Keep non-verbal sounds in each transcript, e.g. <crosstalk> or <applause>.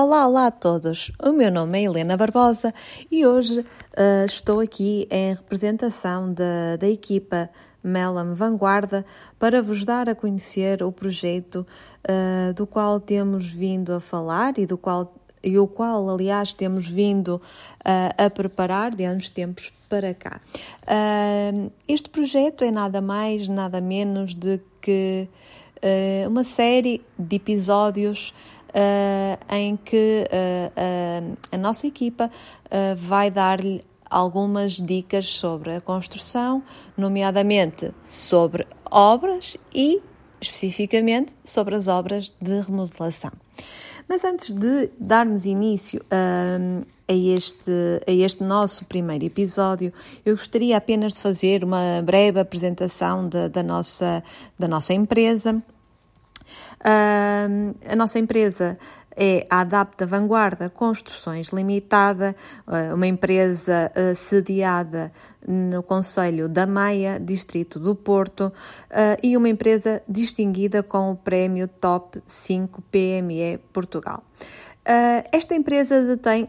Olá, olá a todos! O meu nome é Helena Barbosa e hoje uh, estou aqui em representação da, da equipa Melam Vanguarda para vos dar a conhecer o projeto uh, do qual temos vindo a falar e do qual e o qual, aliás, temos vindo uh, a preparar de uns tempos para cá. Este projeto é nada mais, nada menos de que uma série de episódios uh, em que uh, a nossa equipa vai dar-lhe algumas dicas sobre a construção, nomeadamente sobre obras e especificamente sobre as obras de remodelação. Mas antes de darmos início a, a, este, a este nosso primeiro episódio, eu gostaria apenas de fazer uma breve apresentação da, nossa, da nossa empresa Uh, a nossa empresa é a Adapta Vanguarda Construções Limitada, uh, uma empresa uh, sediada no Conselho da Maia, Distrito do Porto, uh, e uma empresa distinguida com o prémio Top 5 PME Portugal. esta empresa detém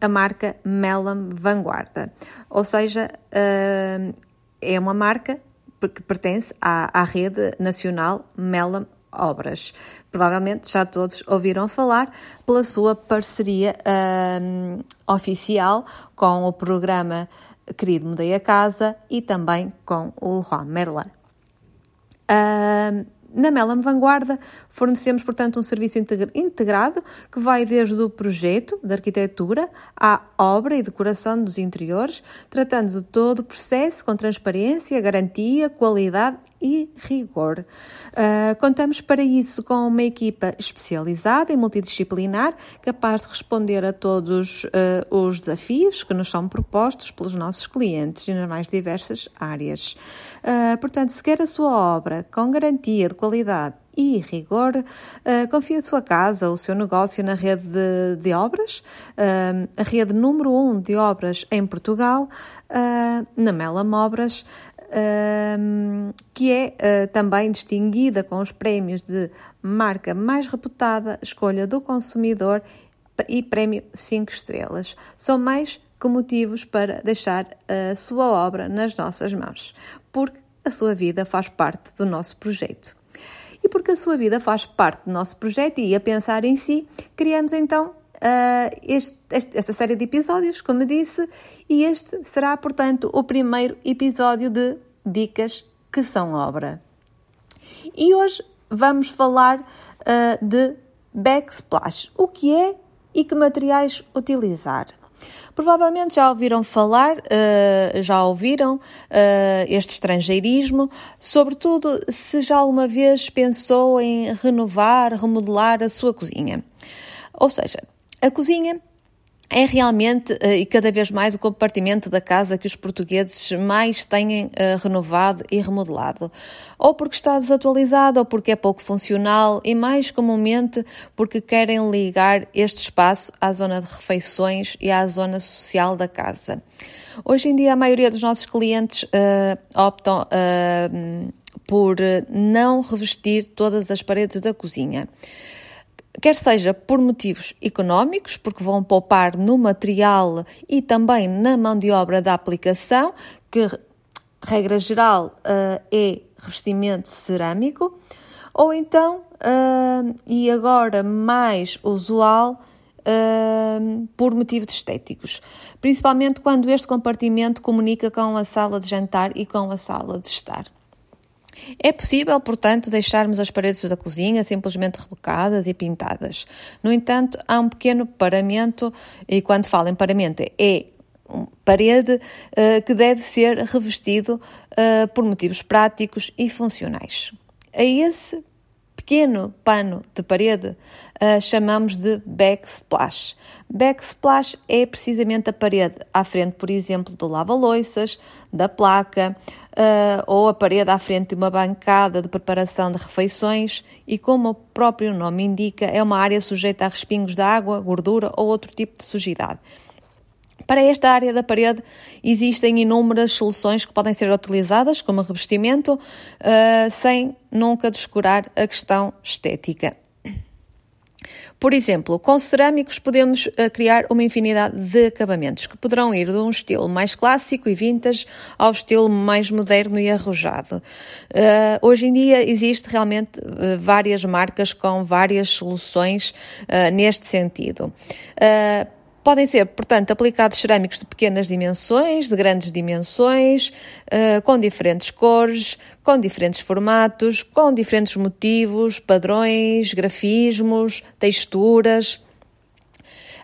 a marca Melam Vanguarda, ou seja, é uma marca que pertence à, à rede nacional Melam obras. Provavelmente já todos ouviram falar pela sua parceria um, oficial com o programa Querido Mudei a Casa e também com o Leroy Merlin. Um, na Melam Vanguarda, fornecemos, portanto, um serviço integrado que vai desde o projeto de arquitetura à obra e decoração dos interiores, tratando de todo o processo com transparência, garantia, qualidade e rigor. Uh, contamos para isso com uma equipa especializada e multidisciplinar, capaz de responder a todos uh, os desafios que nos são propostos pelos nossos clientes nas mais diversas áreas. Uh, portanto, se quer a sua obra com garantia de qualidade e rigor, uh, confie a sua casa, o seu negócio na rede de, de obras, uh, a rede número 1 um de obras em Portugal, uh, na Melam Obras, que é uh, também distinguida com os prémios de marca mais reputada, escolha do consumidor e prémio 5 estrelas. São mais que motivos para deixar a sua obra nas nossas mãos, porque a sua vida faz parte do nosso projeto. E porque a sua vida faz parte do nosso projeto e a pensar em si, criamos então Uh, este, este, esta série de episódios, como disse, e este será, portanto, o primeiro episódio de Dicas que são obra. E hoje vamos falar uh, de backsplash. O que é e que materiais utilizar? Provavelmente já ouviram falar, uh, já ouviram uh, este estrangeirismo, sobretudo se já alguma vez pensou em renovar, remodelar a sua cozinha. Ou seja, a cozinha é realmente uh, e cada vez mais o compartimento da casa que os portugueses mais têm uh, renovado e remodelado. Ou porque está desatualizado, ou porque é pouco funcional e mais comumente porque querem ligar este espaço à zona de refeições e à zona social da casa. Hoje em dia a maioria dos nossos clientes uh, optam por não revestir todas as paredes da cozinha quer seja por motivos económicos, porque vão poupar no material e também na mão de obra da aplicação, que, regra geral, uh, é revestimento cerâmico, ou então, uh, e agora mais usual, Uh, por motivos estéticos, principalmente quando este compartimento comunica com a sala de jantar e com a sala de estar. É possível, portanto, deixarmos as paredes da cozinha simplesmente rebocadas e pintadas. No entanto, há um pequeno paramento, e quando falo em paramento, é parede uh, que deve ser revestido uh, por motivos práticos e funcionais. A esse pequeno pano de parede uh, chamamos de backsplash. Backsplash é precisamente a parede à frente, por exemplo, do lava-loiças, da placa, uh, ou a parede à frente de uma bancada de preparação de refeições e, como o próprio nome indica, é uma área sujeita a respingos de água, gordura ou outro tipo de sujidade. Para esta área da parede existem inúmeras soluções que podem ser utilizadas como revestimento, uh, sem nunca descurar a questão estética. Por exemplo, com cerâmicos podemos uh, criar uma infinidade de acabamentos que poderão ir de um estilo mais clássico e vintage ao estilo mais moderno e arrojado. Uh, hoje em dia existe realmente uh, várias marcas com várias soluções neste sentido. Podem ser, portanto, aplicados cerâmicos de pequenas dimensões, de grandes dimensões, uh, com diferentes cores, com diferentes formatos, com diferentes motivos, padrões, grafismos, texturas.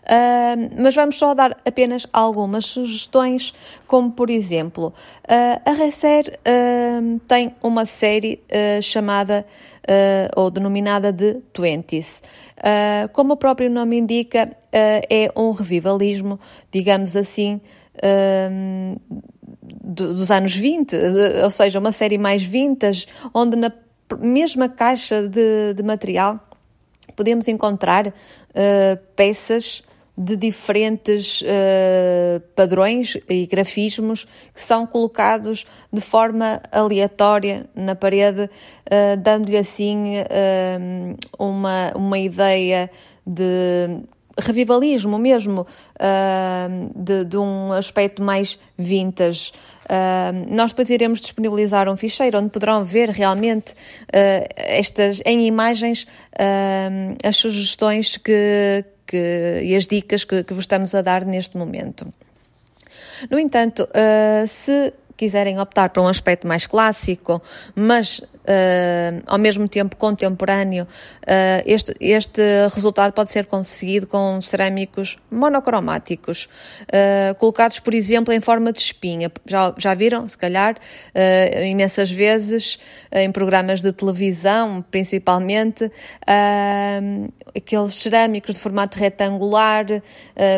Uh, mas vamos só dar apenas algumas sugestões, como por exemplo, uh, a Recer uh, tem uma série chamada ou denominada de Twenties. como o próprio nome indica, é um revivalismo, digamos assim, dos anos 20, ou seja, uma série mais vintage, onde na mesma caixa de, de material podemos encontrar peças de diferentes uh, padrões e grafismos que são colocados de forma aleatória na parede, uh, dando-lhe assim uh, uma, uma ideia de revivalismo mesmo, de, de, um aspecto mais vintage. Nós depois iremos disponibilizar um ficheiro onde poderão ver realmente estas em imagens as sugestões que, que, e as dicas que, que vos estamos a dar neste momento. No entanto, uh, se quiserem optar por um aspecto mais clássico, mas uh, ao mesmo tempo contemporâneo, uh, este, este resultado pode ser conseguido com cerâmicos monocromáticos, uh, colocados, por exemplo, em forma de espinha. Já, já viram, se calhar, imensas vezes em programas de televisão, principalmente, aqueles cerâmicos de formato retangular,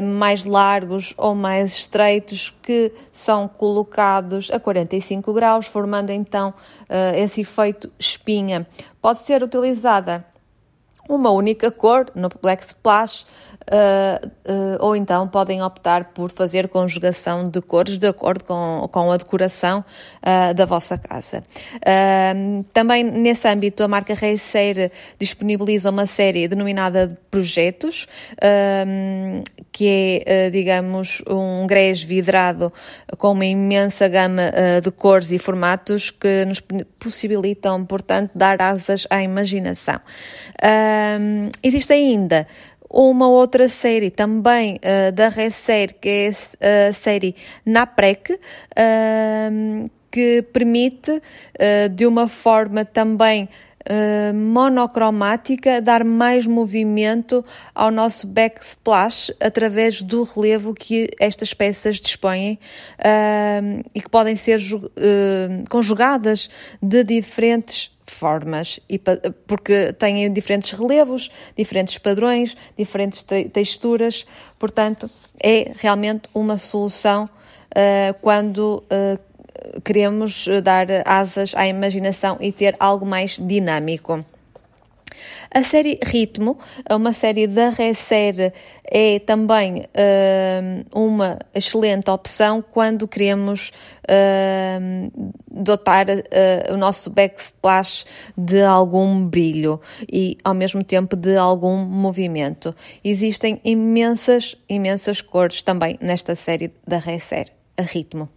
mais largos ou mais estreitos, que são colocados a 45 graus, formando então esse efeito espinha. Pode ser utilizada uma única cor no Black Splash uh, uh, ou então podem optar por fazer conjugação de cores de acordo com, com a decoração uh, da vossa casa. também nesse âmbito a marca Reiceir disponibiliza uma série denominada de projetos que é, digamos, um grés vidrado com uma imensa gama de cores e formatos que nos possibilitam, portanto, dar asas à imaginação. Um, existe ainda uma outra série também uh, da Recer, que é a série Naprec, uh, que permite, uh, de uma forma também monocromática dar mais movimento ao nosso backsplash através do relevo que estas peças dispõem e que podem ser conjugadas de diferentes formas, e porque têm diferentes relevos, diferentes padrões, diferentes te texturas, portanto, é realmente uma solução uh, quando uh, queremos dar asas à imaginação e ter algo mais dinâmico. A série Ritmo, uma série da Recer, é também uh, uma excelente opção quando queremos uh, dotar uh, o nosso backsplash de algum brilho e ao mesmo tempo de algum movimento. Existem imensas, imensas cores também nesta série da Recer, a Ritmo.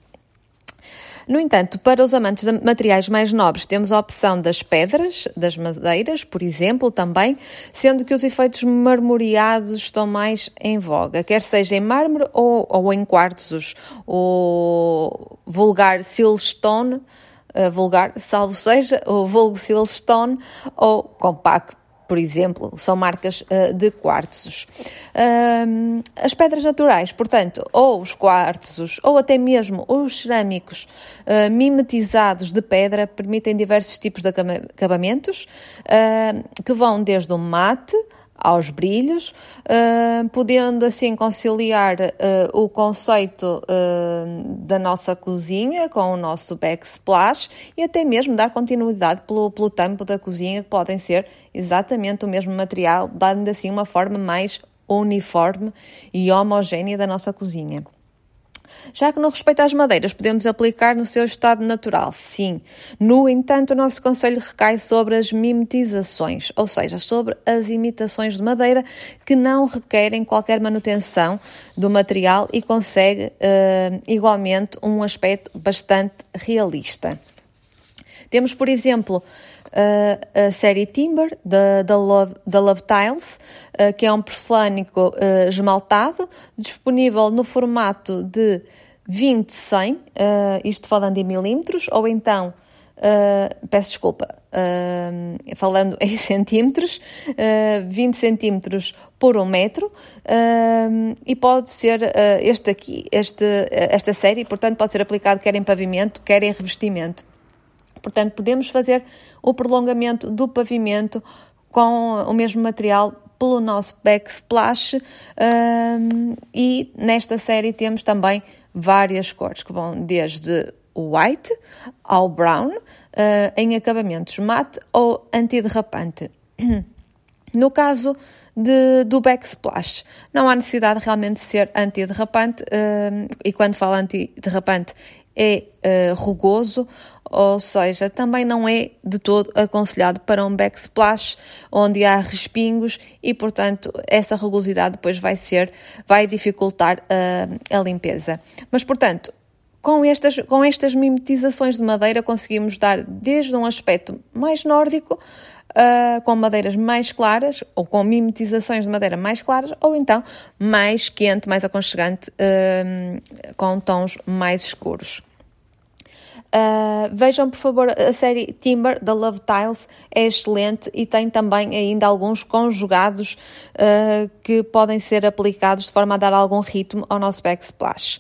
No entanto, para os amantes de materiais mais nobres, temos a opção das pedras, das madeiras, por exemplo, também, sendo que os efeitos marmoreados estão mais em voga, quer seja em mármore ou, ou em quartzos, o vulgar silstone, uh, vulgar, salvo seja, o vulgo silstone ou compacto por exemplo, são marcas uh, de quartzos. Uh, as pedras naturais, portanto, ou os quartzos, ou até mesmo os cerâmicos uh, mimetizados de pedra, permitem diversos tipos de acabamentos, que vão desde o mate aos brilhos, uh, podendo assim conciliar uh, o conceito uh, da nossa cozinha com o nosso backsplash e até mesmo dar continuidade pelo, pelo tampo da cozinha, que podem ser exatamente o mesmo material, dando assim uma forma mais uniforme e homogénea da nossa cozinha. Já que no respeito às madeiras, podemos aplicar no seu estado natural, sim. No entanto, o nosso conselho recai sobre as mimetizações, ou seja, sobre as imitações de madeira que não requerem qualquer manutenção do material e consegue uh, igualmente um aspecto bastante realista. Temos, por exemplo, uh, a série Timber, da, da, Love, da Love Tiles, uh, que é um porcelânico uh, esmaltado, disponível no formato de 20-100, isto falando em milímetros, ou então, peço desculpa, falando <laughs> em centímetros, 20 centímetros por um metro, e pode ser este aqui, este, esta série, portanto, pode ser aplicado quer em pavimento, quer em revestimento. Portanto, podemos fazer o prolongamento do pavimento com o mesmo material pelo nosso backsplash um, e nesta série temos também várias cores que vão desde o white ao brown uh, em acabamentos mate ou antiderrapante. <clears throat> No caso de, do backsplash, não há necessidade realmente de ser antiderrapante uh, e quando falo antiderrapante é uh, rugoso, ou seja, também não é de todo aconselhado para um backsplash onde há respingos e, portanto, essa rugosidade depois vai ser, vai dificultar uh, a limpeza. Mas, portanto, com estas, com estas mimetizações de madeira conseguimos dar desde um aspecto mais nórdico, uh, com madeiras mais claras, ou com mimetizações de madeira mais claras, ou então mais quente, mais aconchegante, uh, com tons mais escuros. Uh, vejam, por favor, a série Timber da Love Tiles é excelente e tem também ainda alguns conjugados uh, que podem ser aplicados de forma a dar algum ritmo ao nosso backsplash.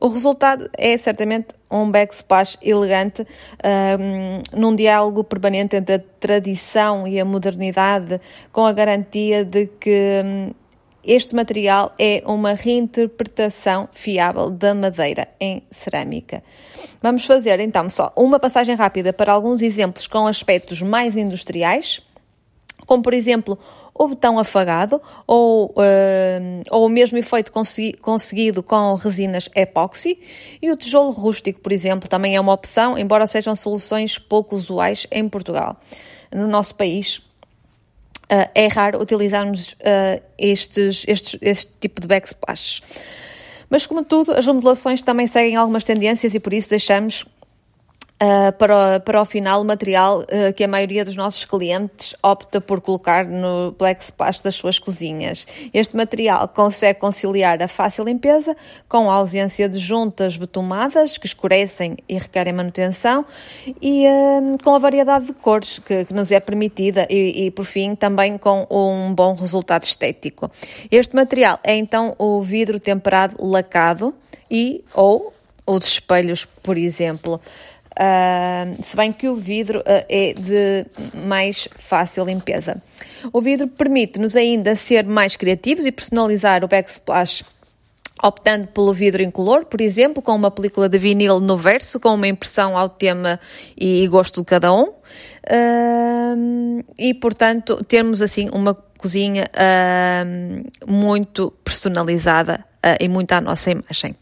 O resultado é certamente um backsplash elegante, uh, num diálogo permanente entre a tradição e a modernidade, com a garantia de que um, este material é uma reinterpretação fiável da madeira em cerâmica. Vamos fazer então só uma passagem rápida para alguns exemplos com aspectos mais industriais, como por exemplo o botão afagado ou, uh, ou o mesmo efeito consegui conseguido com resinas epóxi e o tijolo rústico, por exemplo, também é uma opção, embora sejam soluções pouco usuais em Portugal. No nosso país, uh, é raro utilizarmos uh, estes, estes, este tipo de backsplash. Mas, como tudo, as remodelações também seguem algumas tendências e por isso deixamos Uh, para, para o final, o material uh, que a maioria dos nossos clientes opta por colocar no Splash das suas cozinhas. Este material consegue conciliar a fácil limpeza com a ausência de juntas betumadas que escurecem e requerem manutenção e uh, com a variedade de cores que, que nos é permitida e, e, por fim, também com um bom resultado estético. Este material é então o vidro temperado lacado e ou os espelhos, por exemplo. Uh, se bem que o vidro uh, é de mais fácil limpeza. O vidro permite-nos ainda ser mais criativos e personalizar o backsplash optando pelo vidro incolor, por exemplo, com uma película de vinil no verso, com uma impressão ao tema e gosto de cada um. Uh, e, portanto, termos assim uma cozinha muito personalizada e muito à nossa imagem.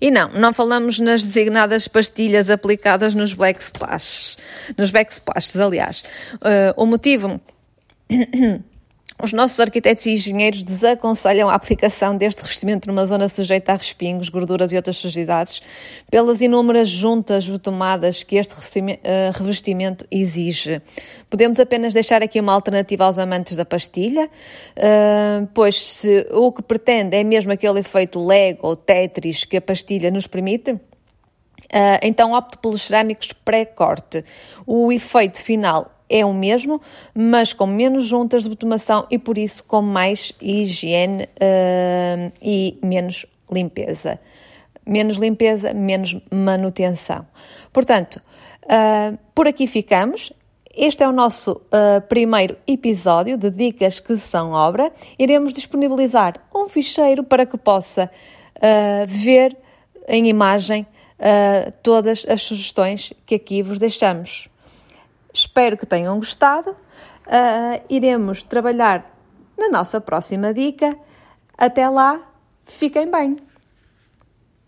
E não, não falamos nas designadas pastilhas aplicadas nos black splashes, nos backsplashes, aliás. Uh, o motivo Os nossos arquitetos e engenheiros desaconselham a aplicação deste revestimento numa zona sujeita a respingos, gorduras e outras sujidades, pelas inúmeras juntas betomadas que este eh, revestimento exige. Podemos apenas deixar aqui uma alternativa aos amantes da pastilha, eh, pois se o que pretende é mesmo aquele efeito Lego ou Tetris que a pastilha nos permite, Uh, então opte pelos cerâmicos pré-corte. O efeito final é o mesmo, mas com menos juntas de betomação e por isso com mais higiene uh, e menos limpeza. Menos limpeza, menos manutenção. Portanto, uh, por aqui ficamos. Este é o nosso uh, primeiro episódio de Dicas que são obra. Iremos disponibilizar um ficheiro para que possa ver em imagem todas as sugestões que aqui vos deixamos. Espero que tenham gostado. Uh, iremos trabalhar na nossa próxima dica. Até lá, fiquem bem!